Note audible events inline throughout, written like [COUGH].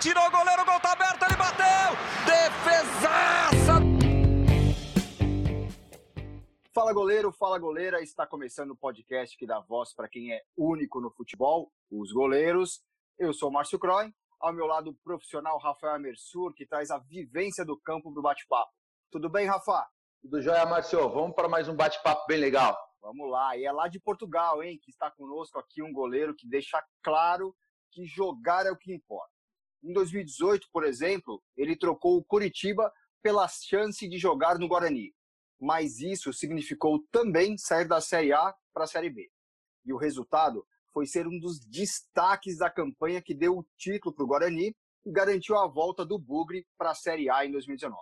Tirou o goleiro, o gol tá aberto, ele bateu! Defesaça! Fala goleiro, fala goleira, está começando o podcast que dá voz para quem é único no futebol, os goleiros. Eu sou o Márcio Croy, ao meu lado o profissional Rafael Mersur, que traz a vivência do campo para o bate-papo. Tudo bem, Rafa? Tudo jóia, Márcio. Vamos para mais um bate-papo bem legal. Vamos lá, e é lá de Portugal, hein, que está conosco aqui um goleiro que deixa claro que jogar é o que importa. Em 2018, por exemplo, ele trocou o Curitiba pela chance de jogar no Guarani. Mas isso significou também sair da Série A para a Série B. E o resultado foi ser um dos destaques da campanha que deu o título para o Guarani e garantiu a volta do Bugre para a Série A em 2019.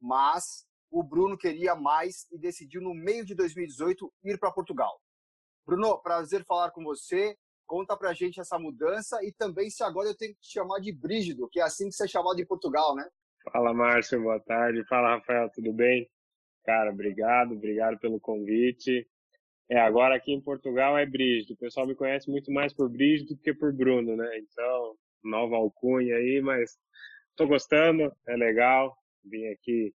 Mas o Bruno queria mais e decidiu, no meio de 2018, ir para Portugal. Bruno, prazer falar com você. Conta pra gente essa mudança e também se agora eu tenho que te chamar de Brígido, que é assim que você é chamado em Portugal, né? Fala, Márcio, boa tarde. Fala, Rafael, tudo bem? Cara, obrigado, obrigado pelo convite. É, agora aqui em Portugal é Brígido. O pessoal me conhece muito mais por Brígido do que por Bruno, né? Então, nova alcunha aí, mas tô gostando, é legal. Vim aqui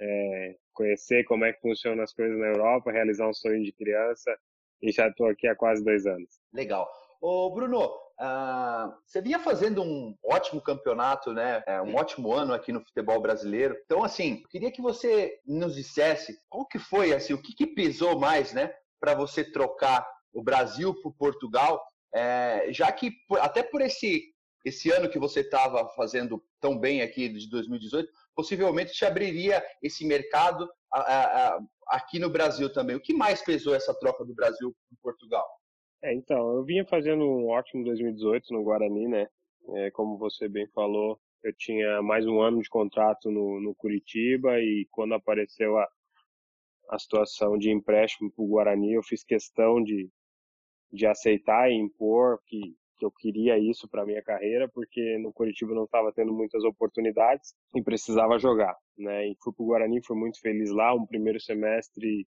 é, conhecer como é que funcionam as coisas na Europa, realizar um sonho de criança e já estou aqui há quase dois anos. Legal. Ô, Bruno, uh, você vinha fazendo um ótimo campeonato, né? É, um ótimo ano aqui no futebol brasileiro. Então, assim, queria que você nos dissesse qual que foi, assim, o que, que pesou mais, né, para você trocar o Brasil por Portugal, é, já que até por esse esse ano que você estava fazendo tão bem aqui de 2018, possivelmente te abriria esse mercado a, a, a, aqui no Brasil também. O que mais pesou essa troca do Brasil para Portugal? É, então, eu vinha fazendo um ótimo 2018 no Guarani, né? É, como você bem falou, eu tinha mais um ano de contrato no, no Curitiba e quando apareceu a, a situação de empréstimo para o Guarani, eu fiz questão de, de aceitar e impor que, que eu queria isso para minha carreira, porque no Curitiba não estava tendo muitas oportunidades e precisava jogar, né? E fui para o Guarani, fui muito feliz lá, um primeiro semestre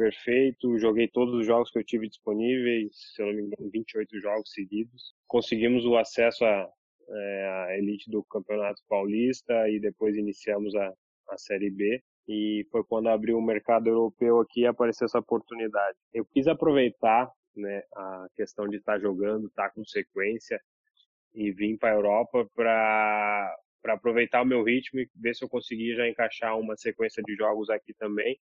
perfeito, joguei todos os jogos que eu tive disponíveis, se eu não me engano, 28 jogos seguidos. Conseguimos o acesso à, é, à elite do Campeonato Paulista e depois iniciamos a, a Série B. E foi quando abriu o mercado europeu aqui e apareceu essa oportunidade. Eu quis aproveitar né, a questão de estar jogando, estar com sequência e vim para a Europa para aproveitar o meu ritmo e ver se eu conseguia já encaixar uma sequência de jogos aqui também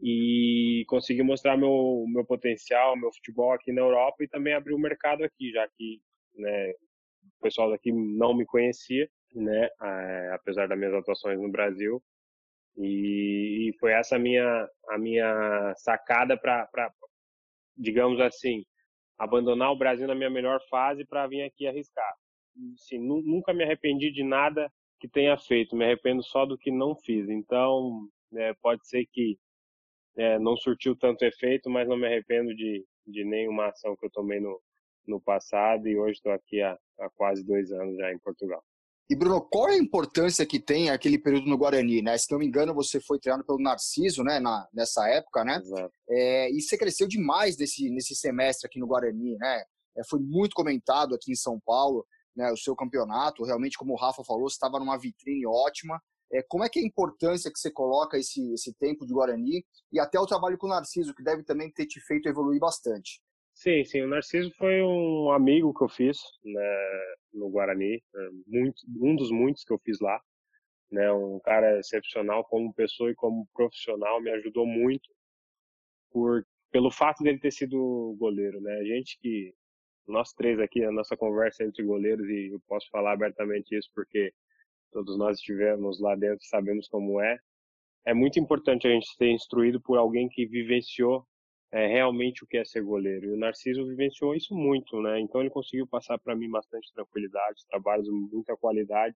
e conseguir mostrar meu, meu potencial, meu futebol aqui na Europa e também abrir o mercado aqui, já que né, o pessoal daqui não me conhecia, né, apesar das minhas atuações no Brasil. E, e foi essa a minha, a minha sacada para, digamos assim, abandonar o Brasil na minha melhor fase para vir aqui arriscar. Assim, nunca me arrependi de nada que tenha feito, me arrependo só do que não fiz. Então, é, pode ser que é, não surtiu tanto efeito, mas não me arrependo de, de nenhuma ação que eu tomei no, no passado e hoje estou aqui há, há quase dois anos já em Portugal. E Bruno, qual é a importância que tem aquele período no Guarani, né? Se não me engano, você foi treinado pelo Narciso, né? Na, nessa época, né? É, e você cresceu demais desse, nesse semestre aqui no Guarani, né? É, foi muito comentado aqui em São Paulo, né? O seu campeonato, realmente, como o Rafa falou, estava numa vitrine ótima. É, como é que é a importância que você coloca esse, esse tempo de Guarani e até o trabalho com o Narciso, que deve também ter te feito evoluir bastante? Sim, sim. O Narciso foi um amigo que eu fiz né, no Guarani, né, muito, um dos muitos que eu fiz lá. Né, um cara excepcional como pessoa e como profissional, me ajudou muito por, pelo fato dele ter sido goleiro. Né? A gente que, nós três aqui, a nossa conversa entre goleiros, e eu posso falar abertamente isso porque todos nós estivemos lá dentro sabemos como é. É muito importante a gente ser instruído por alguém que vivenciou é, realmente o que é ser goleiro. E o Narciso vivenciou isso muito, né? Então ele conseguiu passar para mim bastante tranquilidade, trabalhos de muita qualidade.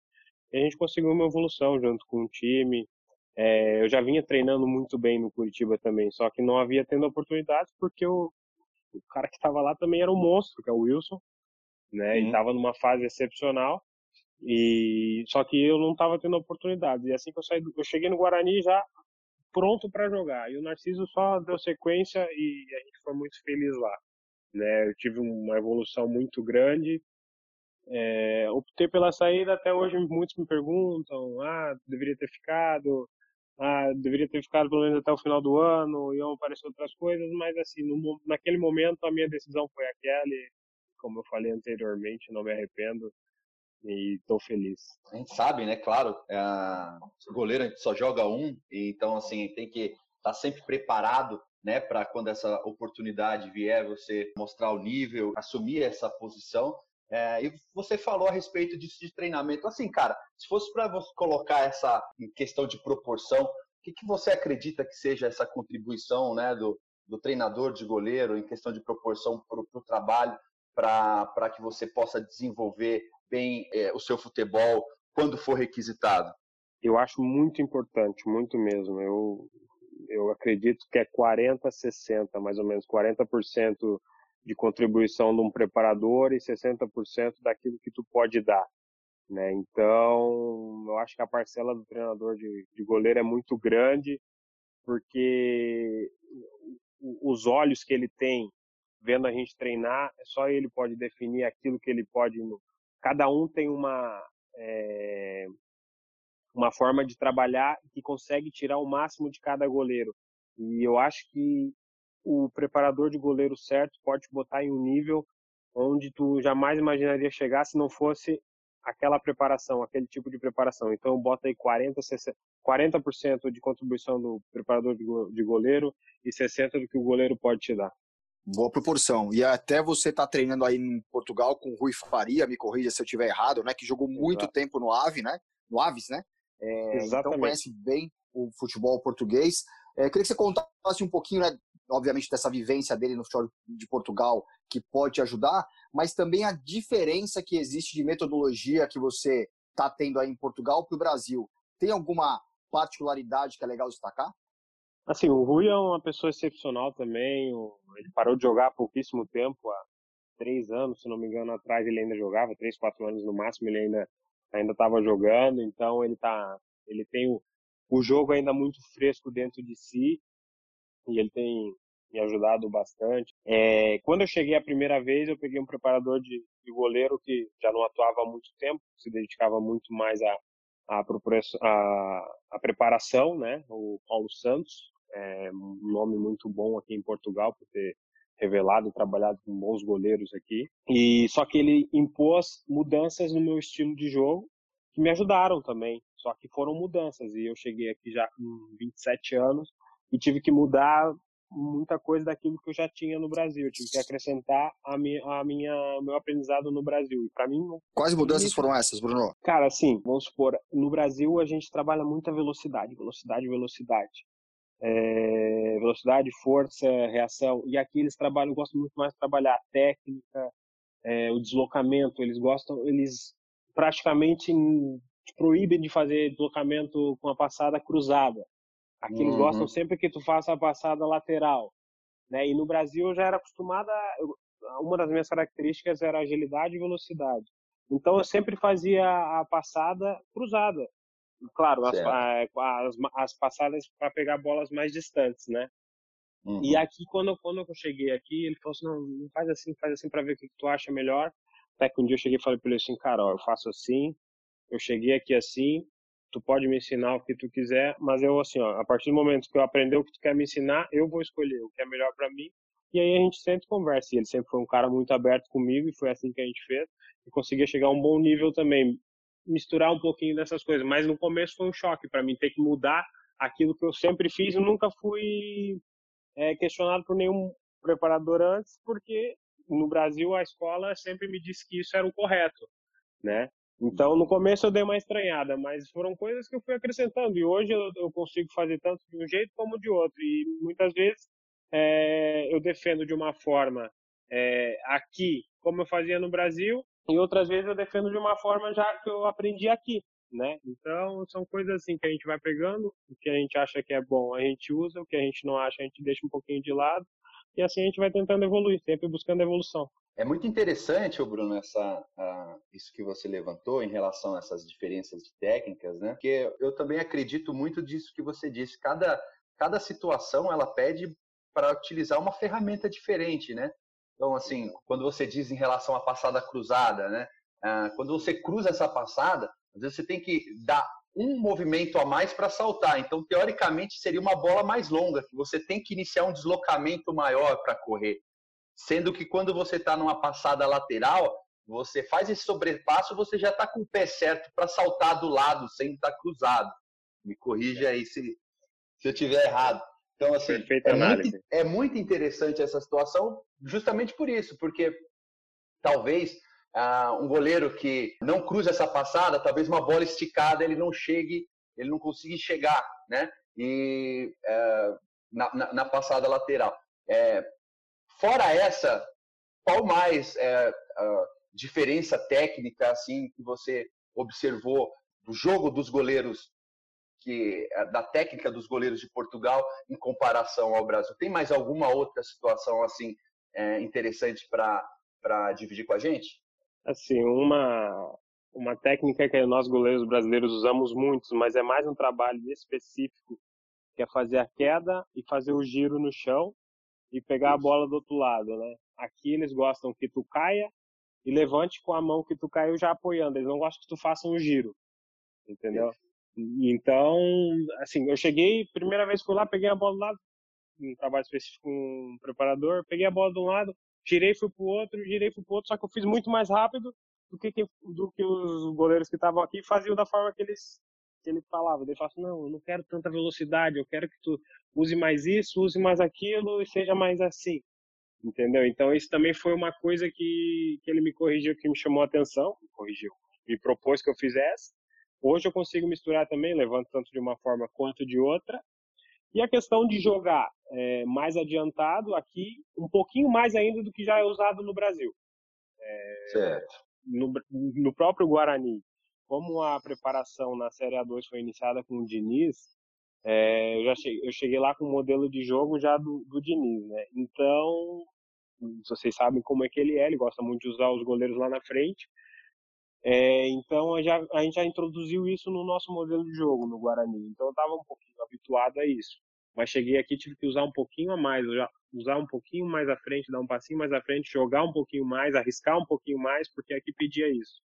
E a gente conseguiu uma evolução junto com o time. É, eu já vinha treinando muito bem no Curitiba também, só que não havia tendo oportunidades porque o, o cara que estava lá também era um monstro, que é o Wilson, né? Uhum. E estava numa fase excepcional. E só que eu não estava tendo oportunidade. E assim que eu saí, eu cheguei no Guarani já pronto para jogar. E o Narciso só deu sequência e a gente foi muito feliz lá. Né? Eu tive uma evolução muito grande É, optei pela saída, até hoje muitos me perguntam, ah, deveria ter ficado, ah, deveria ter ficado pelo menos até o final do ano, iam aparecer outras coisas, mas assim, no, naquele momento a minha decisão foi aquela e, como eu falei anteriormente, não me arrependo e estou feliz. A gente sabe, né, claro, é, o goleiro a gente só joga um, então assim, tem que estar tá sempre preparado né, para quando essa oportunidade vier, você mostrar o nível, assumir essa posição. É, e você falou a respeito disso de treinamento. Assim, cara, se fosse para você colocar essa questão de proporção, o que, que você acredita que seja essa contribuição né, do, do treinador de goleiro em questão de proporção para o trabalho, para que você possa desenvolver bem é, o seu futebol quando for requisitado? Eu acho muito importante, muito mesmo. Eu, eu acredito que é 40, 60, mais ou menos, 40% de contribuição de um preparador e 60% daquilo que tu pode dar. Né? Então, eu acho que a parcela do treinador de, de goleiro é muito grande, porque os olhos que ele tem vendo a gente treinar, é só ele pode definir aquilo que ele pode. Cada um tem uma é, uma forma de trabalhar que consegue tirar o máximo de cada goleiro. E eu acho que o preparador de goleiro certo pode te botar em um nível onde tu jamais imaginaria chegar se não fosse aquela preparação, aquele tipo de preparação. Então bota aí 40, 60, 40% de contribuição do preparador de goleiro e 60 do que o goleiro pode te dar. Boa proporção. E até você tá treinando aí em Portugal com o Rui Faria, me corrija se eu estiver errado, né? Que jogou muito Exato. tempo no Ave, né? No Aves, né? É, então conhece bem o futebol português. É, queria que você contasse um pouquinho, né, obviamente, dessa vivência dele no futebol de Portugal, que pode te ajudar, mas também a diferença que existe de metodologia que você está tendo aí em Portugal para o Brasil. Tem alguma particularidade que é legal destacar? Assim, o Rui é uma pessoa excepcional também. Ele parou de jogar há pouquíssimo tempo, há três anos, se não me engano, atrás ele ainda jogava, três, quatro anos no máximo, ele ainda ainda estava jogando, então ele tá, ele tem o, o jogo ainda muito fresco dentro de si e ele tem me ajudado bastante. É, quando eu cheguei a primeira vez, eu peguei um preparador de, de, goleiro que já não atuava há muito tempo, se dedicava muito mais a, a, a, a preparação, né? O Paulo Santos, é um nome muito bom aqui em Portugal por ter revelado, trabalhado com bons goleiros aqui. E só que ele impôs mudanças no meu estilo de jogo que me ajudaram também. Só que foram mudanças e eu cheguei aqui já com 27 anos e tive que mudar muita coisa daquilo que eu já tinha no Brasil. Eu tive que acrescentar a minha, a minha meu aprendizado no Brasil. E para mim, quais mudanças foram essas, Bruno? Cara, assim, vamos supor, no Brasil a gente trabalha muita velocidade, velocidade, velocidade é, velocidade, força, reação. E aqui eles trabalham, gostam muito mais de trabalhar a técnica, é, o deslocamento. Eles gostam, eles praticamente proíbem de fazer deslocamento com a passada cruzada. Aqui uhum. eles gostam sempre que tu faça a passada lateral. Né? E no Brasil eu já era acostumada, uma das minhas características era agilidade e velocidade. Então eu sempre fazia a passada cruzada. Claro, as, as, as, passadas para pegar bolas mais distantes, né? Uhum. E aqui, quando, quando eu cheguei aqui, ele falou assim, não, não faz assim, faz assim para ver o que, que, tu acha melhor. Até que um dia eu cheguei e falei para ele assim, cara, ó, eu faço assim, eu cheguei aqui assim, tu pode me ensinar o que tu quiser, mas eu assim, ó, a partir do momento que eu aprender o que tu quer me ensinar, eu vou escolher o que é melhor para mim. E aí a gente sempre conversa. E ele sempre foi um cara muito aberto comigo e foi assim que a gente fez. E conseguia chegar a um bom nível também, misturar um pouquinho dessas coisas. Mas no começo foi um choque para mim ter que mudar aquilo que eu sempre fiz. Eu nunca fui é, questionado por nenhum preparador antes, porque no Brasil a escola sempre me disse que isso era o correto, né? Então no começo eu dei uma estranhada, mas foram coisas que eu fui acrescentando e hoje eu, consigo fazer tanto de um jeito como de outro e muitas vezes é, eu defendo de uma forma é, aqui como eu fazia no Brasil e outras vezes eu defendo de uma forma já que eu aprendi aqui, né? Então são coisas assim que a gente vai pegando, o que a gente acha que é bom a gente usa, o que a gente não acha a gente deixa um pouquinho de lado e assim a gente vai tentando evoluir, sempre buscando evolução. É muito interessante, Bruno, essa, uh, isso que você levantou em relação a essas diferenças de técnicas, né? Porque eu também acredito muito disso que você disse. Cada, cada situação ela pede para utilizar uma ferramenta diferente, né? Então, assim, quando você diz em relação à passada cruzada, né? ah, quando você cruza essa passada, às vezes você tem que dar um movimento a mais para saltar. Então, teoricamente, seria uma bola mais longa, que você tem que iniciar um deslocamento maior para correr. Sendo que quando você está numa passada lateral, você faz esse sobrepasso, você já está com o pé certo para saltar do lado, sem estar tá cruzado. Me corrija aí se, se eu tiver errado. Então, assim, é muito, é muito, interessante essa situação, justamente por isso, porque talvez ah, um goleiro que não cruza essa passada, talvez uma bola esticada ele não chegue, ele não consiga chegar, né? E é, na, na, na, passada lateral. É, fora essa, qual mais é, diferença técnica assim que você observou do jogo dos goleiros que é, da técnica dos goleiros de Portugal em comparação ao Brasil? Tem mais alguma outra situação assim é, interessante para dividir com a gente? Assim, uma, uma técnica que nós goleiros brasileiros usamos muito, mas é mais um trabalho específico, que é fazer a queda e fazer o giro no chão e pegar a bola do outro lado, né? Aqui eles gostam que tu caia e levante com a mão que tu caiu já apoiando. Eles não gostam que tu faça um giro, entendeu? Então, assim, eu cheguei, primeira vez fui lá, peguei a bola do lado, um trabalho específico com um preparador, peguei a bola de um lado, girei, fui pro outro, girei, fui pro outro, só que eu fiz muito mais rápido do que, do que os goleiros que estavam aqui faziam da forma que eles que ele falava. Ele assim, não, eu não quero tanta velocidade, eu quero que tu use mais isso, use mais aquilo e seja mais assim. Entendeu? Então isso também foi uma coisa que, que ele me corrigiu, que me chamou a atenção, me corrigiu, me propôs que eu fizesse. Hoje eu consigo misturar também, levanto tanto de uma forma quanto de outra, e a questão de jogar é, mais adiantado aqui, um pouquinho mais ainda do que já é usado no Brasil. É, certo. No, no, próprio Guarani, como a preparação na Série A2 foi iniciada com o Diniz, é, eu, já cheguei, eu cheguei lá com o modelo de jogo já do, do Diniz, né? Então, vocês sabem como é que ele é, ele gosta muito de usar os goleiros lá na frente. É, então já, a, gente já introduziu isso no nosso modelo de jogo no Guarani. Então eu estava um pouquinho habituado a isso. Mas cheguei aqui tive que usar um pouquinho a mais, usar um pouquinho mais à frente, dar um passinho mais à frente, jogar um pouquinho mais, arriscar um pouquinho mais, porque aqui pedia isso.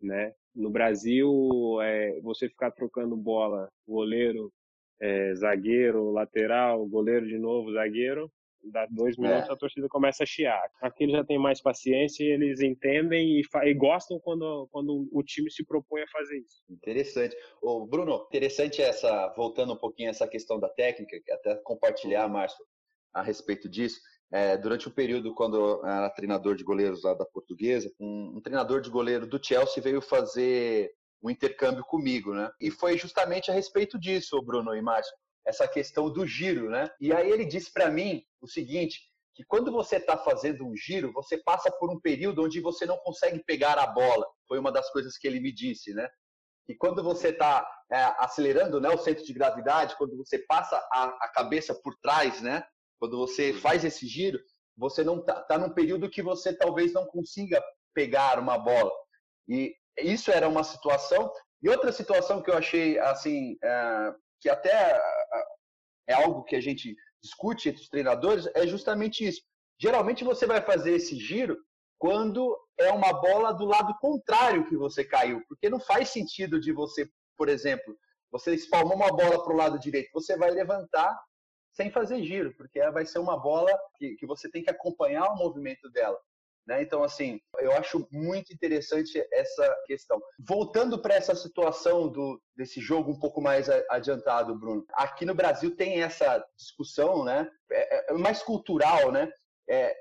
Né? No Brasil, é, você ficar trocando bola, goleiro, é, zagueiro, lateral, goleiro de novo, zagueiro, dá dois minutos é. a torcida começa a chiar. Aqui eles já têm mais paciência, eles entendem e, e, gostam quando, quando o time se propõe a fazer isso. Interessante. Ô, Bruno, interessante essa, voltando um pouquinho essa questão da técnica, até compartilhar, Márcio, a respeito disso. É, durante o um período, quando eu era treinador de goleiros lá da Portuguesa, um, um treinador de goleiro do Chelsea veio fazer um intercâmbio comigo, né? E foi justamente a respeito disso, Bruno e Márcio essa questão do giro, né? E aí ele disse para mim o seguinte, que quando você está fazendo um giro, você passa por um período onde você não consegue pegar a bola. Foi uma das coisas que ele me disse, né? E quando você está é, acelerando né, o centro de gravidade, quando você passa a, a, cabeça por trás, né? Quando você faz esse giro, você não está tá num período que você talvez não consiga pegar uma bola. E isso era uma situação. E outra situação que eu achei assim é, que até é algo que a gente discute entre os treinadores, é justamente isso. Geralmente você vai fazer esse giro quando é uma bola do lado contrário que você caiu, porque não faz sentido de você, por exemplo, você espalmou uma bola para o lado direito, você vai levantar sem fazer giro, porque vai ser uma bola que, que você tem que acompanhar o movimento dela. Né? Então, assim, eu acho muito interessante essa questão. Voltando para essa situação do, desse jogo um pouco mais adiantado, Bruno. Aqui no Brasil tem essa discussão, né? É, é mais cultural, né? É,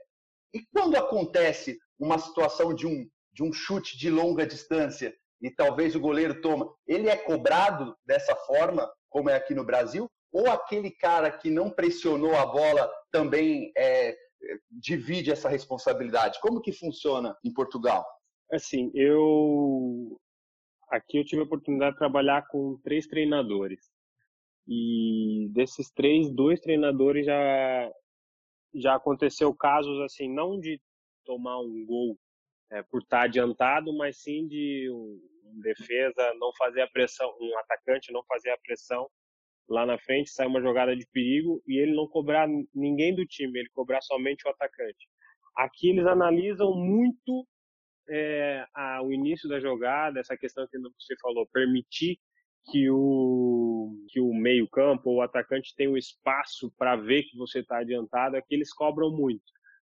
e quando acontece uma situação de um, de um chute de longa distância e talvez o goleiro toma, ele é cobrado dessa forma, como é aqui no Brasil? Ou aquele cara que não pressionou a bola também é, divide essa responsabilidade? Como que funciona em Portugal? Assim, eu aqui eu tive a oportunidade de trabalhar com três treinadores. E desses três, dois treinadores já já aconteceu casos assim, não de tomar um gol é, por estar adiantado, mas sim de um, um defesa não fazer a pressão, um atacante não fazer a pressão lá na frente, sai uma jogada de perigo e ele não cobrar ninguém do time, ele cobrar somente o atacante. Aqui eles analisam muito é, a, o início da jogada, essa questão que você falou, permitir que o, que o meio-campo ou o atacante tenha um espaço para ver que você está adiantado, que eles cobram muito.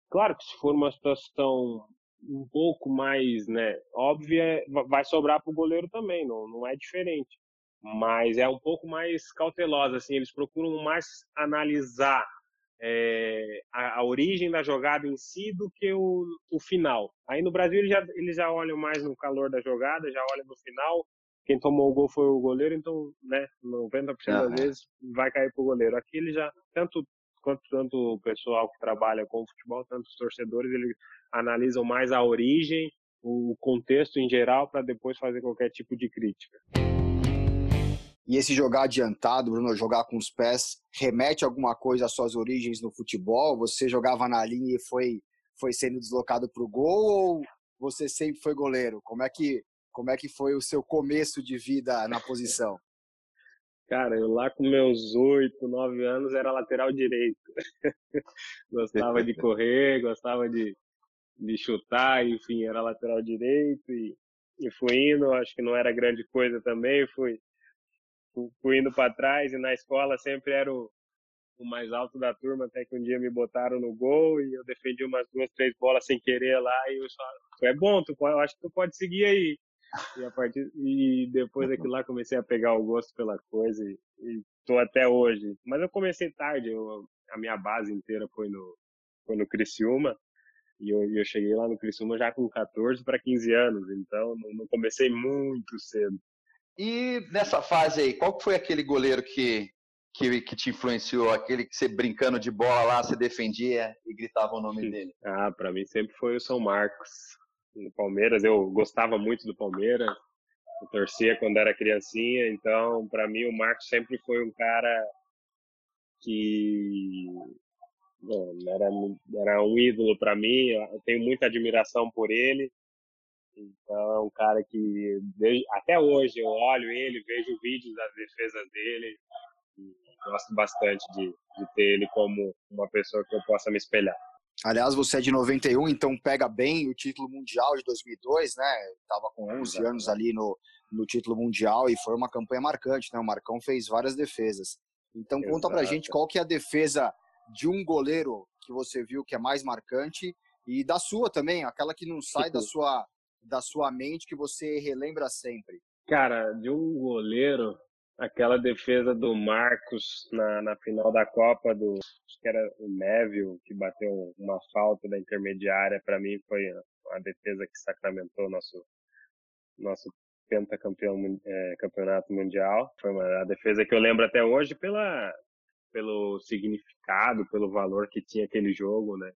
Claro que se for uma situação um pouco mais né, óbvia, vai sobrar para o goleiro também, não, não é diferente. Mas é um pouco mais cautelosa, assim, eles procuram mais analisar é, a, a, origem da jogada em si do que o, o final. Aí no Brasil eles já, eles já olham mais no calor da jogada, já olham no final. Quem tomou o gol foi o goleiro, então, né, 90% das vezes vai cair pro goleiro. Aqui ele já, tanto quanto tanto o pessoal que trabalha com o futebol, tanto os torcedores, eles analisam mais a origem, o contexto em geral, para depois fazer qualquer tipo de crítica. E esse jogar adiantado, Bruno, jogar com os pés, remete alguma coisa às suas origens no futebol? Você jogava na linha e foi, foi sendo deslocado para o gol ou você sempre foi goleiro? Como é que como é que foi o seu começo de vida na posição? [LAUGHS] Cara, eu lá com meus oito, nove anos era lateral direito. [LAUGHS] gostava de correr, gostava de, de chutar, enfim, era lateral direito e, e fui indo. Acho que não era grande coisa também, fui fui indo para trás e na escola sempre era o, o, mais alto da turma, até que um dia me botaram no gol e eu defendi umas duas, três bolas sem querer lá e eu só, é bom, tu pode, eu acho que tu pode seguir aí. E, a partir, e depois [LAUGHS] daquilo lá comecei a pegar o gosto pela coisa e, e tô até hoje. Mas eu comecei tarde, eu, a minha base inteira foi no, foi no Criciúma. E eu, eu cheguei lá no Criciúma já com 14 para 15 anos, então não, não comecei muito cedo. E nessa fase aí, qual foi aquele goleiro que, que, que, te influenciou? Aquele que você brincando de bola lá, você defendia e gritava o nome dele? Ah, para mim sempre foi o São Marcos. No Palmeiras, eu gostava muito do Palmeiras. Eu torcia quando era criancinha, então para mim o Marcos sempre foi um cara que bom, era, era um ídolo para mim. Eu tenho muita admiração por ele. Então é um cara que até hoje eu olho ele, vejo vídeos das defesas dele e gosto bastante de, de ter ele como uma pessoa que eu possa me espelhar. Aliás, você é de 91, então pega bem o título mundial de 2002, né? Tava com 11 anos ali no, no título mundial e foi uma campanha marcante, né? O Marcão fez várias defesas. Então Exato. conta pra gente qual que é a defesa de um goleiro que você viu que é mais marcante e da sua também, aquela que não sai da sua da sua mente que você relembra sempre? Cara, de um goleiro, aquela defesa do Marcos na, na final da Copa, do acho que era o Neville, que bateu uma falta da intermediária, para mim foi a, defesa que sacramentou nosso nosso pentacampeão é, campeonato mundial. Foi uma, a defesa que eu lembro até hoje pela pelo significado, pelo valor que tinha aquele jogo, né?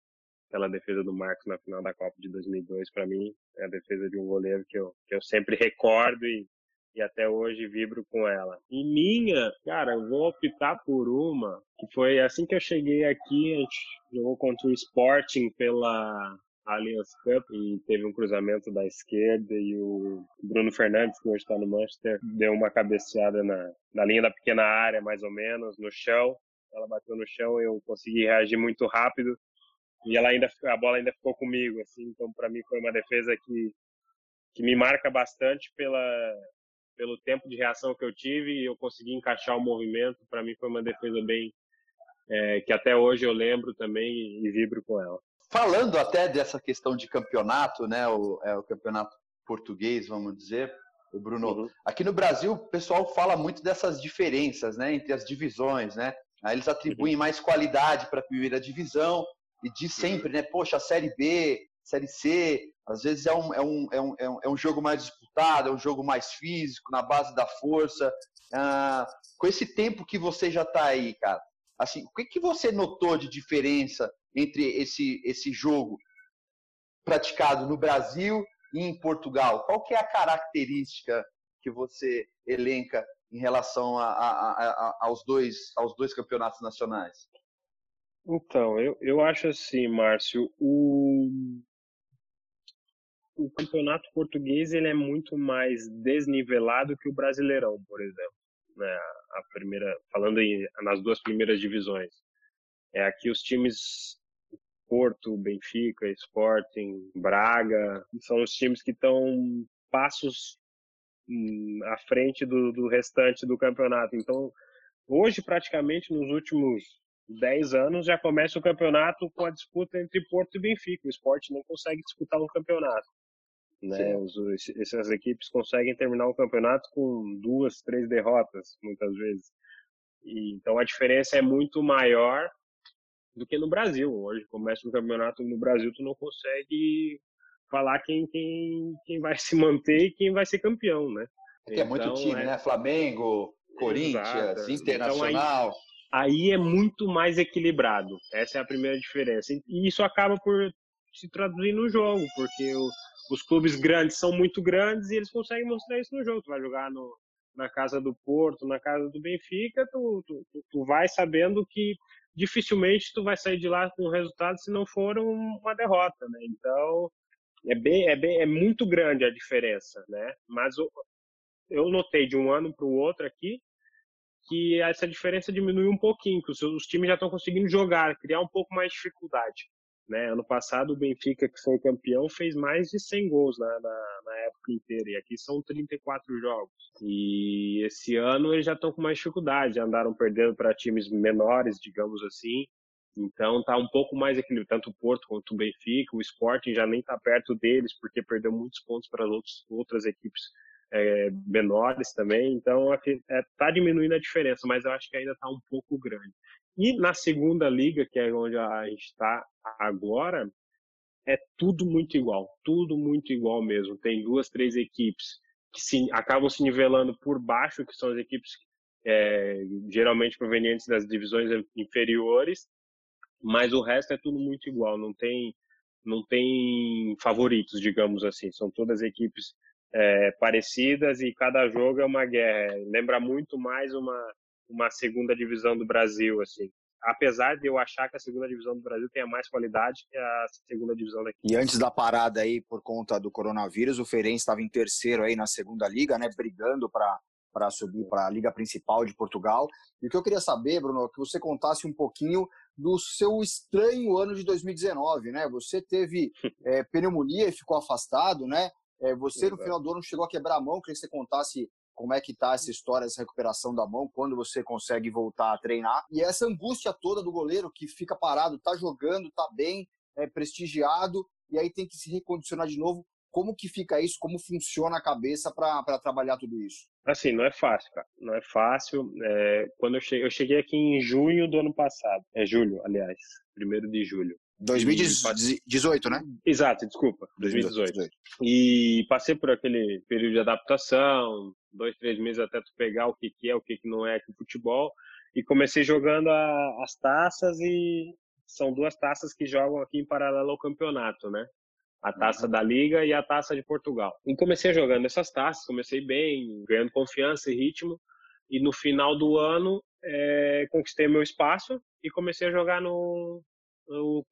Aquela defesa do Marcos na final da Copa de 2002, para mim, é a defesa de um goleiro que eu, que eu sempre recordo e, e até hoje vibro com ela. E minha, cara, eu vou optar por uma que foi assim que eu cheguei aqui, a gente jogou contra o Sporting pela Allianz Cup e teve um cruzamento da esquerda e o Bruno Fernandes, que hoje está no Manchester, deu uma cabeceada na, na linha da pequena área, mais ou menos, no chão. Ela bateu no chão, eu consegui reagir muito rápido e ela ainda a bola ainda ficou comigo assim então para mim foi uma defesa que que me marca bastante pela pelo tempo de reação que eu tive e eu consegui encaixar o movimento para mim foi uma defesa bem é, que até hoje eu lembro também e vibro com ela falando até dessa questão de campeonato né o, é, o campeonato português vamos dizer o Bruno uhum. aqui no Brasil o pessoal fala muito dessas diferenças né entre as divisões né Aí eles atribuem uhum. mais qualidade para a primeira divisão e diz sempre, né? Poxa, a Série B, Série C, às vezes é um, é um, é um, é um, jogo mais disputado, é um jogo mais físico, na base da força. Ah, com esse tempo que você já está aí, cara, assim, o que, que você notou de diferença entre esse, esse jogo praticado no Brasil e em Portugal? Qual que é a característica que você elenca em relação a, a, a, aos, dois, aos dois campeonatos nacionais? Então, eu, eu acho assim, Márcio, o, o campeonato português ele é muito mais desnivelado que o brasileirão, por exemplo. Né? A primeira, falando em, nas duas primeiras divisões. É aqui os times Porto, Benfica, Sporting, Braga, são os times que estão passos hum, à frente do, do restante do campeonato. Então, hoje, praticamente, nos últimos 10 anos, já começa o campeonato com a disputa entre Porto e Benfica. O esporte não consegue disputar um campeonato. Né? Os, essas equipes conseguem terminar o campeonato com duas, três derrotas, muitas vezes. E, então a diferença é muito maior do que no Brasil. Hoje começa o campeonato no Brasil, tu não consegue falar quem, quem, quem vai se manter e quem vai ser campeão, né? Porque então, é muito então, time, é... né? Flamengo, Corinthians, Exato. Internacional. Então, aí, aí, é muito mais equilibrado. Essa é a primeira diferença. E isso acaba por se traduzir no jogo, porque o, os clubes grandes são muito grandes e eles conseguem mostrar isso no jogo. Tu vai jogar no, na casa do Porto, na casa do Benfica, tu, tu, tu vai sabendo que dificilmente tu vai sair de lá com um resultado se não for uma derrota, né? Então é bem, é bem, é muito grande a diferença, né? Mas eu, notei de um ano para o outro aqui que essa diferença diminuiu um pouquinho, que os, os times já estão conseguindo jogar, criar um pouco mais de dificuldade. Né? Ano passado, o Benfica, que foi campeão, fez mais de 100 gols na, na, na, época inteira. E aqui são 34 jogos. E esse ano eles já estão com mais dificuldade. Já andaram perdendo para times menores, digamos assim. Então tá um pouco mais equilibrado. Tanto o Porto quanto o Benfica. O Sporting já nem está perto deles, porque perdeu muitos pontos para as outras equipes é, menores também. Então está é, tá diminuindo a diferença, mas eu acho que ainda está um pouco grande. E na segunda liga, que é onde a gente está agora, é tudo muito igual, tudo muito igual mesmo. Tem duas, três equipes que se, acabam se nivelando por baixo, que são as equipes é, geralmente provenientes das divisões inferiores, mas o resto é tudo muito igual. Não tem, não tem favoritos, digamos assim. São todas equipes é, parecidas e cada jogo é uma guerra. Lembra muito mais uma uma segunda divisão do Brasil, assim. Apesar de eu achar que a segunda divisão do Brasil tenha mais qualidade que a segunda divisão daqui. E antes da parada aí, por conta do coronavírus, o Feirense estava em terceiro aí na segunda liga, né, brigando para para subir para a Liga Principal de Portugal. E o que eu queria saber, Bruno, é que você contasse um pouquinho do seu estranho ano de 2019, né? Você teve [LAUGHS] é, pneumonia e ficou afastado, né? É, você no final do ano chegou a quebrar a mão, queria que você contasse como é que tá essa história, essa recuperação da mão, quando você consegue voltar a treinar. E essa angústia toda do goleiro que fica parado, tá jogando, tá bem, é prestigiado, e aí tem que se recondicionar de novo. Como que fica isso? Como funciona a cabeça para trabalhar tudo isso? Assim, não é fácil, cara. Não é fácil. É, quando eu cheguei, eu cheguei aqui em junho do ano passado. É julho, aliás. Primeiro de julho. 2018, né? Exato, desculpa, 2018. 2018. E passei por aquele período de adaptação, dois, três meses até tu pegar o que, que é, o que, que não é aqui futebol. E comecei jogando a, as taças e são duas taças que jogam aqui em paralelo ao campeonato, né? A taça uhum. da Liga e a taça de Portugal. E comecei jogando essas taças, comecei bem, ganhando confiança e ritmo. E no final do ano, é, conquistei meu espaço e comecei a jogar no,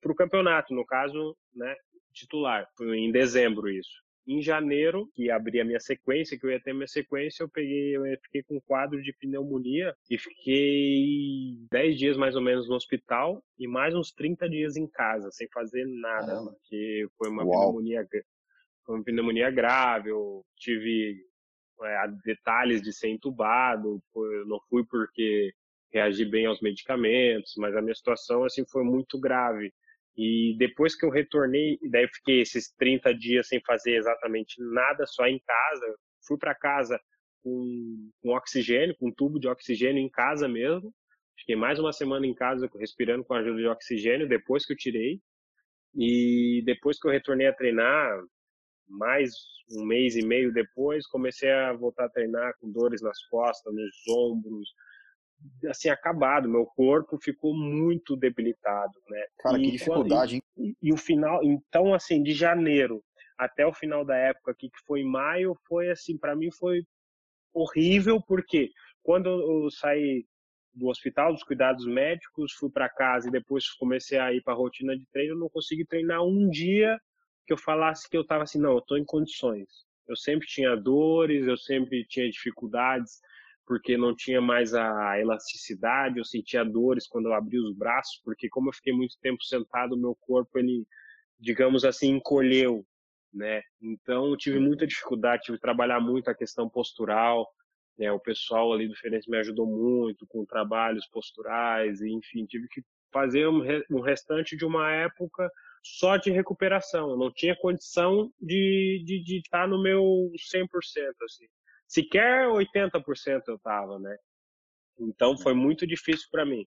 para o campeonato, no caso, né, titular. Foi em dezembro isso. Em janeiro, que abri a minha sequência, que eu ia ter minha sequência, eu peguei, eu fiquei com um quadro de pneumonia e fiquei 10 dias mais ou menos no hospital e mais uns 30 dias em casa, sem fazer nada, porque foi uma Uau. pneumonia foi uma pneumonia grave, eu tive é, detalhes de ser entubado, eu não fui porque reagi bem aos medicamentos, mas a minha situação assim foi muito grave. E depois que eu retornei, daí eu fiquei esses 30 dias sem fazer exatamente nada, só em casa. Fui para casa com, com oxigênio, com um tubo de oxigênio em casa mesmo. Fiquei mais uma semana em casa respirando com a ajuda de oxigênio depois que eu tirei. E depois que eu retornei a treinar, mais um mês e meio depois, comecei a voltar a treinar com dores nas costas, nos ombros, assim acabado, meu corpo ficou muito debilitado, né? Cara, e, que dificuldade, hein? E, e, o final, então assim, de janeiro até o final da época aqui que foi em maio, foi assim, para mim foi horrível porque quando eu saí do hospital, dos cuidados médicos, fui para casa e depois comecei a ir para a rotina de treino, eu não consegui treinar um dia que eu falasse que eu estava assim, não, eu estou em condições. Eu sempre tinha dores, eu sempre tinha dificuldades porque não tinha mais a elasticidade, eu sentia dores quando eu abria os braços, porque como eu fiquei muito tempo sentado, meu corpo ele, digamos assim, encolheu, né? Então eu tive muita dificuldade, tive que trabalhar muito a questão postural, né? O pessoal ali do Feirense me ajudou muito com trabalhos posturais, e, enfim, tive que fazer um restante de uma época só de recuperação. Eu não tinha condição de, de, de estar no meu 100%, assim sequer 80% eu estava, né? Então foi muito difícil para mim.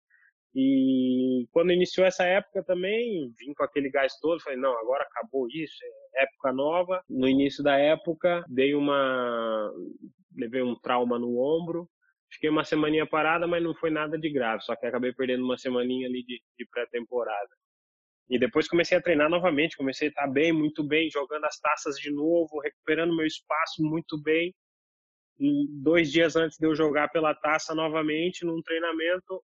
E quando iniciou essa época também, vim com aquele gás todo, falei, não, agora acabou isso, é época nova. No início da época, dei uma levei um trauma no ombro, fiquei uma semaninha parada, mas não foi nada de grave, só que acabei perdendo uma semaninha ali de, de pré-temporada. E depois comecei a treinar novamente, comecei a estar bem, muito bem, jogando as taças de novo, recuperando meu espaço muito bem. Dois dias antes de eu jogar pela taça novamente, num treinamento,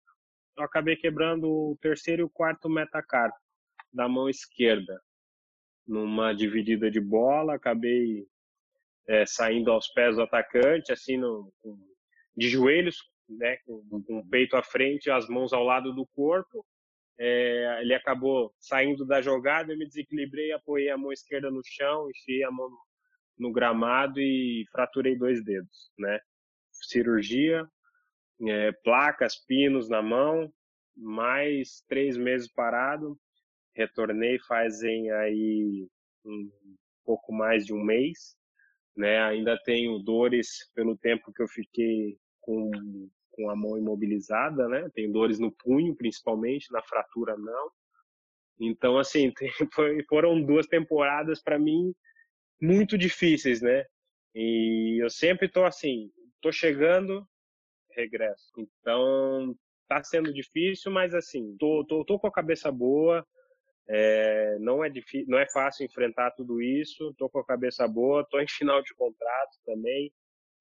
eu acabei quebrando o terceiro e o quarto metacarpo da mão esquerda. Numa dividida de bola, acabei é, saindo aos pés do atacante, assim, no, com, de joelhos, né, com, com, o peito à frente, as mãos ao lado do corpo. É, ele acabou saindo da jogada, eu me desequilibrei, apoiei a mão esquerda no chão, enfiei a mão no gramado e fraturei dois dedos, né? Cirurgia, é, placas, pinos na mão, mais três meses parado. Retornei fazem aí um pouco mais de um mês, né? Ainda tenho dores pelo tempo que eu fiquei com, com a mão imobilizada, né? Tenho dores no punho, principalmente, na fratura não. Então, assim, [LAUGHS] tem, foram duas temporadas para mim muito difíceis, né? E eu sempre estou assim, estou chegando, regresso. Então, tá sendo difícil, mas assim, tô, tô, tô com a cabeça boa. É, não é difícil, não é fácil enfrentar tudo isso. Tô com a cabeça boa, tô em final de contrato também.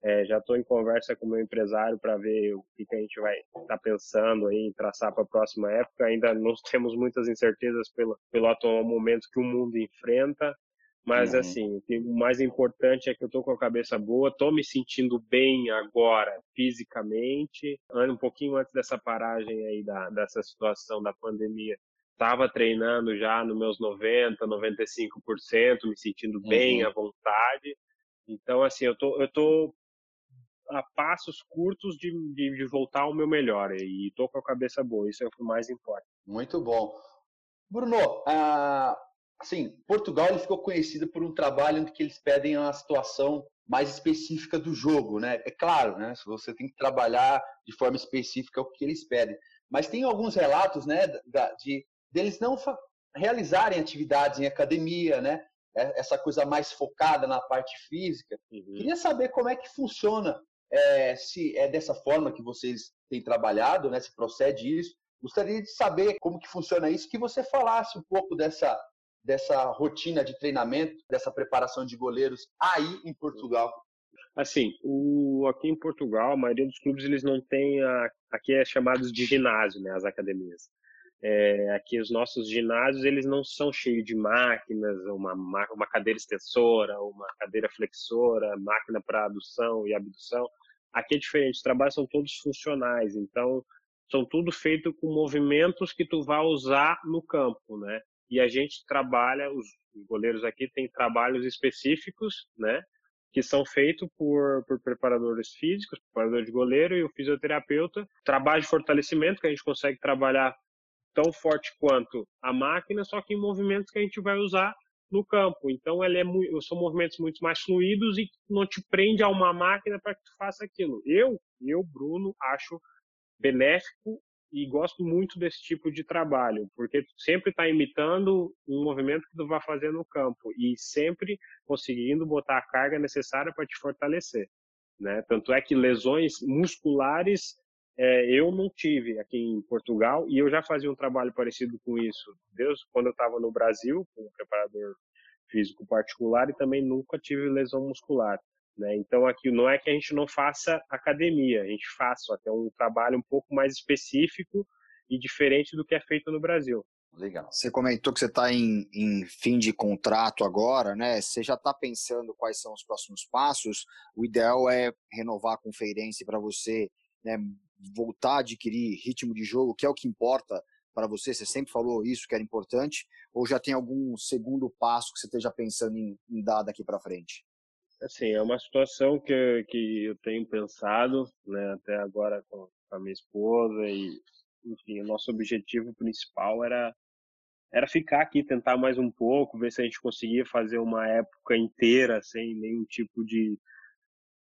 É, já estou em conversa com o meu empresário para ver o que, que, a gente vai estar tá pensando aí em traçar para a próxima época. Ainda não [LAUGHS] temos muitas incertezas pelo, pelo atual momento que o mundo enfrenta, mas, uhum. assim, o mais importante é que eu tô com a cabeça boa, tô me sentindo bem agora, fisicamente. Um pouquinho antes dessa paragem aí, da, dessa situação da pandemia, estava treinando já nos meus 90, 95%, me sentindo bem uhum. à vontade. Então, assim, eu tô, eu tô a passos curtos de, de, de voltar ao meu melhor e tô com a cabeça boa, isso é o que mais importa. Muito bom. Bruno, uh, assim, Portugal ele ficou conhecido por um trabalho em que eles pedem uma situação mais específica do jogo, né? É claro, né? Você tem que trabalhar de forma específica o que eles pedem. Mas tem alguns relatos, né, de deles não realizarem atividades em academia, né? É, essa coisa mais focada na parte física. Uhum. Queria saber como é que funciona, é, se é dessa forma que vocês têm trabalhado, né? Se procede isso. Gostaria de saber como que funciona isso, que você falasse um pouco dessa dessa rotina de treinamento, dessa preparação de goleiros aí em Portugal? Assim, o, aqui em Portugal, a maioria dos clubes eles não tem a, aqui é chamados de ginásio, né, as academias. É, aqui os nossos ginásios eles não são cheios de máquinas, uma, uma cadeira extensora, uma cadeira flexora, máquina para adução e abdução. Aqui é diferente, os trabalhos são todos funcionais, então são tudo feito com movimentos que tu vai usar no campo, né? E a gente trabalha, os goleiros aqui têm trabalhos específicos, né? Que são feitos por, por preparadores físicos, preparador de goleiro e o fisioterapeuta. Trabalho de fortalecimento, que a gente consegue trabalhar tão forte quanto a máquina, só que em movimentos que a gente vai usar no campo. Então, ele é muito, são movimentos muito mais fluidos e não te prende a uma máquina para que tu faça aquilo. Eu, eu, Bruno, acho benéfico e gosto muito desse tipo de trabalho, porque sempre está imitando um movimento que tu vai fazer no campo e sempre conseguindo botar a carga necessária para te fortalecer, né? Tanto é que lesões musculares é, eu não tive aqui em Portugal e eu já fazia um trabalho parecido com isso, Deus, quando eu estava no Brasil como preparador físico particular e também nunca tive lesão muscular. Né? Então, aqui não é que a gente não faça academia, a gente faz, só que é um trabalho um pouco mais específico e diferente do que é feito no Brasil. Legal. Você comentou que você está em, em, fim de contrato agora, né? Você já está pensando quais são os próximos passos? O ideal é renovar o Feirense para você né, voltar a adquirir ritmo de jogo, que é o que importa para você? Você sempre falou isso que era importante? Ou já tem algum segundo passo que você esteja pensando em, em dar daqui para frente? Assim, é uma situação que, que eu tenho pensado, né, até agora com a minha esposa e, enfim, o nosso objetivo principal era era ficar aqui, tentar mais um pouco, ver se a gente conseguia fazer uma época inteira sem nenhum tipo de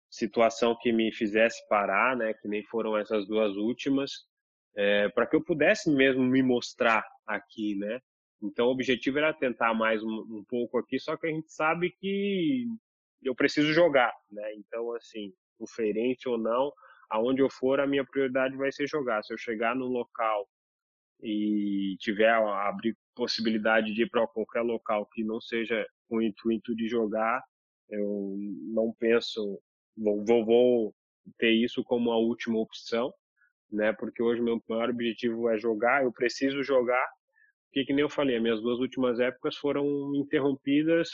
situação que me fizesse parar, né? Que nem foram essas duas últimas, é, para que eu pudesse mesmo me mostrar aqui, né? Então o objetivo era tentar mais um, um, pouco aqui, só que a gente sabe que eu preciso jogar, né? Então assim, o Feirense ou não, aonde eu for, a minha prioridade vai ser jogar. Se eu chegar num local e tiver abrir possibilidade de ir para qualquer local que não seja com o intuito de jogar, eu não penso, vou, vou, vou ter isso como a última opção, né? Porque hoje meu maior objetivo é jogar, eu preciso jogar, porque que nem eu falei, minhas duas últimas épocas foram interrompidas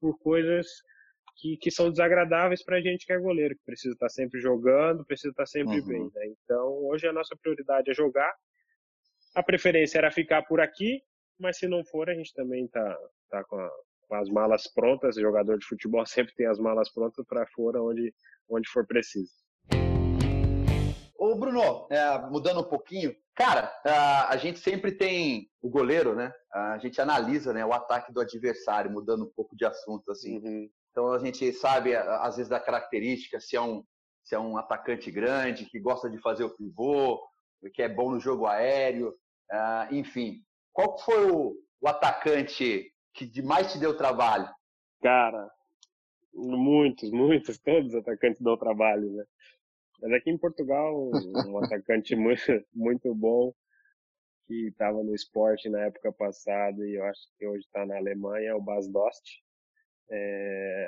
por coisas que, que são desagradáveis para a gente que é goleiro, que precisa estar sempre jogando, precisa estar sempre uhum. bem. Né? Então, hoje a nossa prioridade é jogar, a preferência era ficar por aqui, mas se não for, a gente também tá, tá com, a, com as malas prontas. O jogador de futebol [LAUGHS] sempre tem as malas prontas para fora onde, onde for preciso. Ô, Bruno, é, mudando um pouquinho, cara, a, a, gente sempre tem o goleiro, né? A gente analisa né, o ataque do adversário, mudando um pouco de assunto, assim. Uhum. Então a gente sabe, às vezes, da característica, se é um, se é um atacante grande, que gosta de fazer o pivô, que é bom no jogo aéreo, Uh, enfim, qual foi o, o atacante que mais te deu trabalho? Cara, muitos, muitos, todos os atacantes dão trabalho, né? Mas aqui em Portugal, um atacante [LAUGHS] muito, muito bom que estava no esporte na época passada e eu acho que hoje está na Alemanha é o Bas Dost. É,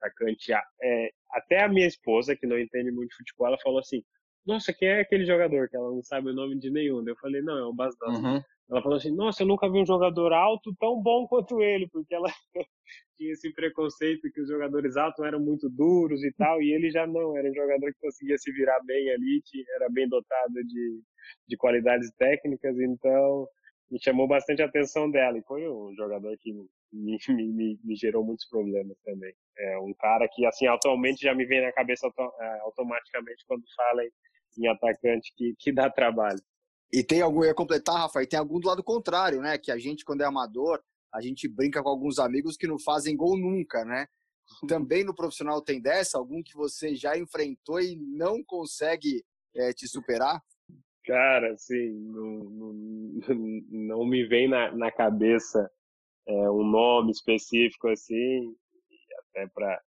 atacante, é, até a minha esposa, que não entende muito futebol, ela falou assim, nossa, quem é aquele jogador? Que ela não sabe o nome de nenhum. Eu falei, não, é o Bas uhum. Ela falou assim, nossa, eu nunca vi um jogador alto tão bom quanto ele, porque ela [LAUGHS] tinha esse preconceito que os jogadores altos eram muito duros e tal, e ele já não, era um jogador que conseguia se virar bem ali, era bem dotado de, de qualidades técnicas, então me chamou bastante a atenção dela, e foi um jogador que [LAUGHS] me, me, me, gerou muitos problemas também. É um cara que, assim, atualmente já me vem na cabeça é, automaticamente quando fala em atacante que, que dá trabalho. E tem algum, ia completar, Rafael, tem algum do lado contrário, né? Que a gente, quando é amador, a gente brinca com alguns amigos que não fazem gol nunca, né? [LAUGHS] Também no profissional tem dessa? Algum que você já enfrentou e não consegue é, te superar? Cara, assim, não, não, [LAUGHS] não me vem na, na cabeça é, um nome específico assim, até para [LAUGHS]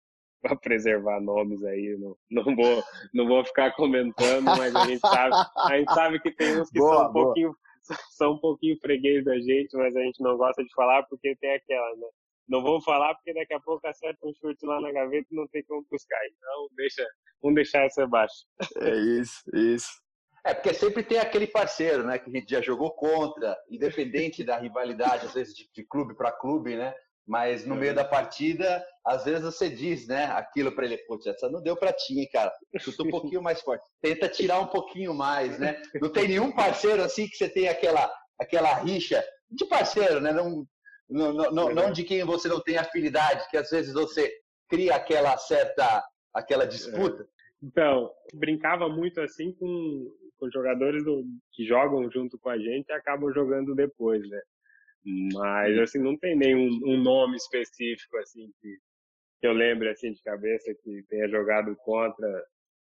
para preservar nomes aí, não, não, vou, não vou ficar comentando, mas a gente sabe, a gente sabe que tem uns que boa, são um boa. pouquinho [LAUGHS] são um pouquinho freguês da gente, mas a gente não gosta de falar porque tem aquela, né? Não vou falar porque daqui a pouco acerta um chute lá na gaveta e não tem como buscar. Então, deixa, vamos deixar essa abaixo. É isso, isso. É, porque sempre tem aquele parceiro, né, que a gente já jogou contra, independente da rivalidade, às vezes de, de clube para clube, né? Mas no meio da partida, às vezes você diz, né, aquilo para ele, putz, essa não deu para ti, hein, cara. Chuta um pouquinho mais forte. Tenta tirar um pouquinho mais, né? Não tem nenhum parceiro assim que você tem aquela aquela rixa de parceiro, né? Não, não, não, não de quem você não tem afinidade, que às vezes você cria aquela certa aquela disputa. Então, brincava muito assim com, com jogadores do, que jogam junto com a gente acabam jogando depois, né? Mas, assim, não tem nenhum um nome específico, assim, que, que eu lembre, assim, de cabeça, que tenha jogado contra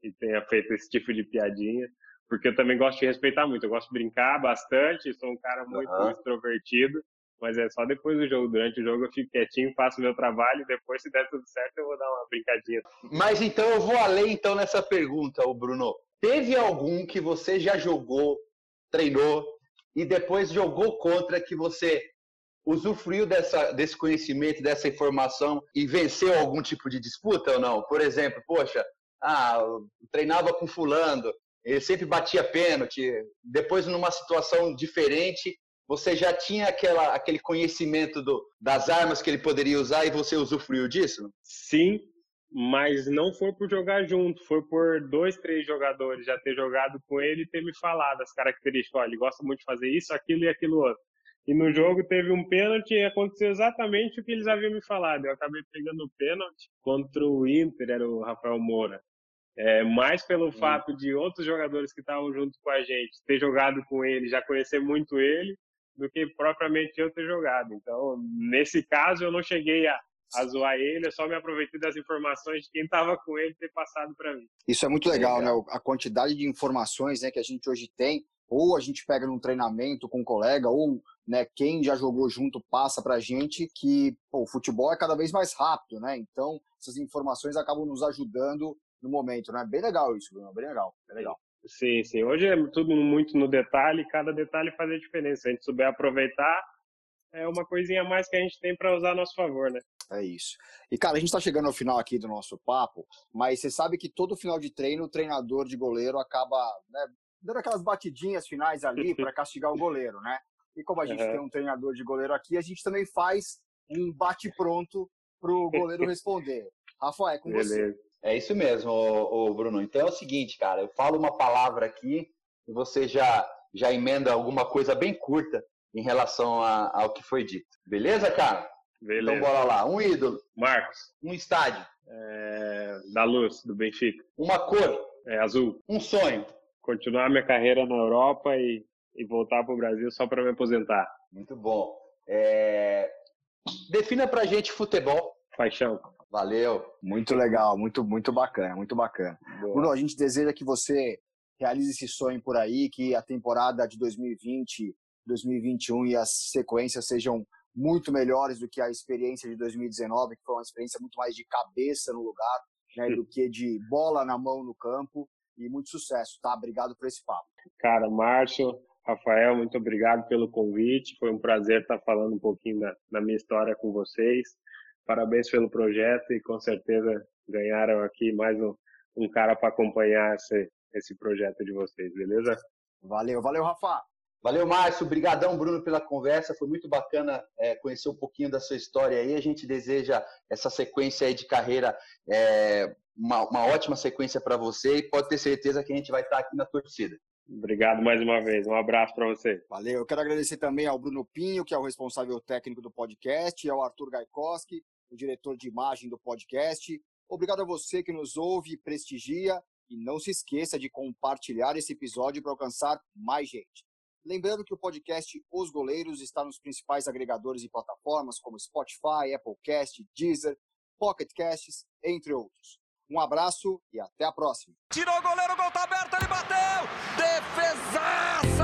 e tenha feito esse tipo de piadinha. Porque eu também gosto de respeitar muito. Eu gosto de brincar bastante, sou um cara muito uhum. extrovertido. Mas é só depois do jogo. Durante o jogo eu fico quietinho, faço meu trabalho e depois, se der tudo certo, eu vou dar uma brincadinha. Mas então eu vou além então nessa pergunta, o Bruno. Teve algum que você já jogou, treinou, e depois jogou contra que você usufruiu dessa, desse conhecimento, dessa informação e venceu algum tipo de disputa ou não? Por exemplo, poxa, ah, treinava com fulano, ele sempre batia pênalti, depois numa situação diferente, você já tinha aquela, aquele conhecimento do, das armas que ele poderia usar e você usufruiu disso? Sim, mas não foi por jogar junto, foi por dois, três jogadores já ter jogado com ele e ter me falado as características. Olha, ele gosta muito de fazer isso, aquilo e aquilo outro. E no jogo teve um pênalti e aconteceu exatamente o que eles haviam me falado. Eu acabei pegando o pênalti contra o Inter, era o Rafael Moura. É, mais pelo fato de outros jogadores que estavam junto com a gente ter jogado com ele, já conhecer muito ele, do que propriamente eu ter jogado. Então, nesse caso, eu não cheguei a, a zoar ele, eu só me aproveitei das informações de quem estava com ele ter passado para mim. Isso é muito legal, legal, né? A quantidade de informações né, que a gente hoje tem, ou a gente pega num treinamento com um colega, ou né, quem já jogou junto passa para a gente que pô, o futebol é cada vez mais rápido, né? Então, essas informações acabam nos ajudando no momento, né? Bem legal isso, Bruno, bem legal, bem legal. Sim, sim. Hoje é tudo muito no detalhe, cada detalhe faz a diferença. Se a gente souber aproveitar, é uma coisinha a mais que a gente tem para usar a nosso favor, né? É isso. E, cara, a gente está chegando ao final aqui do nosso papo, mas você sabe que todo final de treino o treinador de goleiro acaba né, dando aquelas batidinhas finais ali [LAUGHS] para castigar o goleiro, né? E como a gente uhum. tem um treinador de goleiro aqui, a gente também faz um bate-pronto para o goleiro [LAUGHS] responder. Rafael, é com Beleza. você. É isso mesmo, ô, ô, Bruno. Então é o seguinte, cara, eu falo uma palavra aqui e você já, já emenda alguma coisa bem curta em relação a, ao que foi dito. Beleza, cara? Beleza. Então bora lá. Um ídolo. Marcos. Um estádio. É... Da Luz, do Benfica. Uma cor. É azul. Um sonho. Continuar minha carreira na Europa e, e voltar para o Brasil só para me aposentar. Muito bom. É... Defina pra gente futebol. Paixão. Valeu. Muito legal, muito, muito bacana, muito bacana. Boa. Bruno, a gente deseja que você realize esse sonho por aí, que a temporada de 2020, 2021 e as sequências sejam muito melhores do que a experiência de 2019, que foi uma experiência muito mais de cabeça no lugar, né, do que de bola na mão no campo. E muito sucesso, tá? Obrigado por esse papo. Cara, Márcio, Rafael, muito obrigado pelo convite. Foi um prazer estar falando um pouquinho da, da minha história com vocês. Parabéns pelo projeto e com certeza ganharam aqui mais um, um cara para acompanhar esse, esse projeto de vocês, beleza? Valeu, valeu, Rafa. Valeu, Márcio. Obrigadão, Bruno, pela conversa. Foi muito bacana é, conhecer um pouquinho da sua história aí. A gente deseja essa sequência aí de carreira, é, uma, uma ótima sequência para você e pode ter certeza que a gente vai estar aqui na torcida. Obrigado mais uma vez. Um abraço para você. Valeu. Eu quero agradecer também ao Bruno Pinho, que é o responsável técnico do podcast, e ao Arthur Gaikoski, o diretor de imagem do podcast. Obrigado a você que nos ouve e prestigia. E não se esqueça de compartilhar esse episódio para alcançar mais gente. Lembrando que o podcast Os Goleiros está nos principais agregadores e plataformas como Spotify, Applecast, Deezer, Pocket Casts, entre outros. Um abraço e até a próxima. Tirou o goleiro, o gol tá aberto, ele bateu! Defesaço!